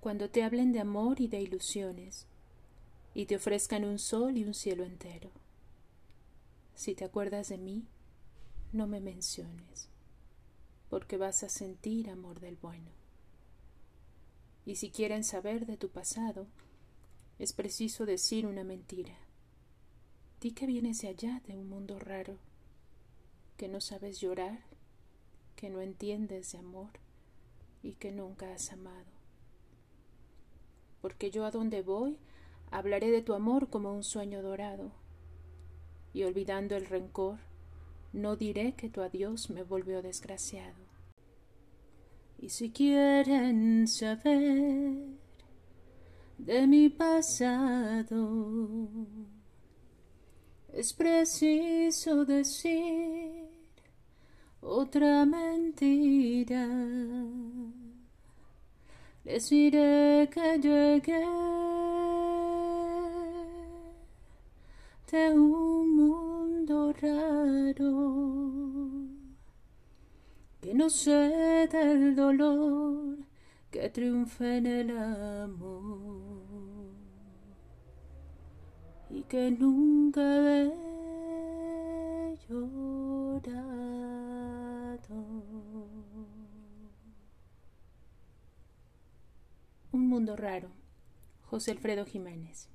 cuando te hablen de amor y de ilusiones, y te ofrezcan un sol y un cielo entero. Si te acuerdas de mí, no me menciones, porque vas a sentir amor del bueno. Y si quieren saber de tu pasado, es preciso decir una mentira. Di que vienes de allá, de un mundo raro, que no sabes llorar, que no entiendes de amor y que nunca has amado. Porque yo a donde voy hablaré de tu amor como un sueño dorado, y olvidando el rencor, no diré que tu adiós me volvió desgraciado. Y si quieren saber de mi pasado, es preciso decir otra mentira. Les diré que llegué. De un mundo raro, que no sé del dolor que triunfa en el amor y que nunca he mundo raro. José Alfredo Jiménez.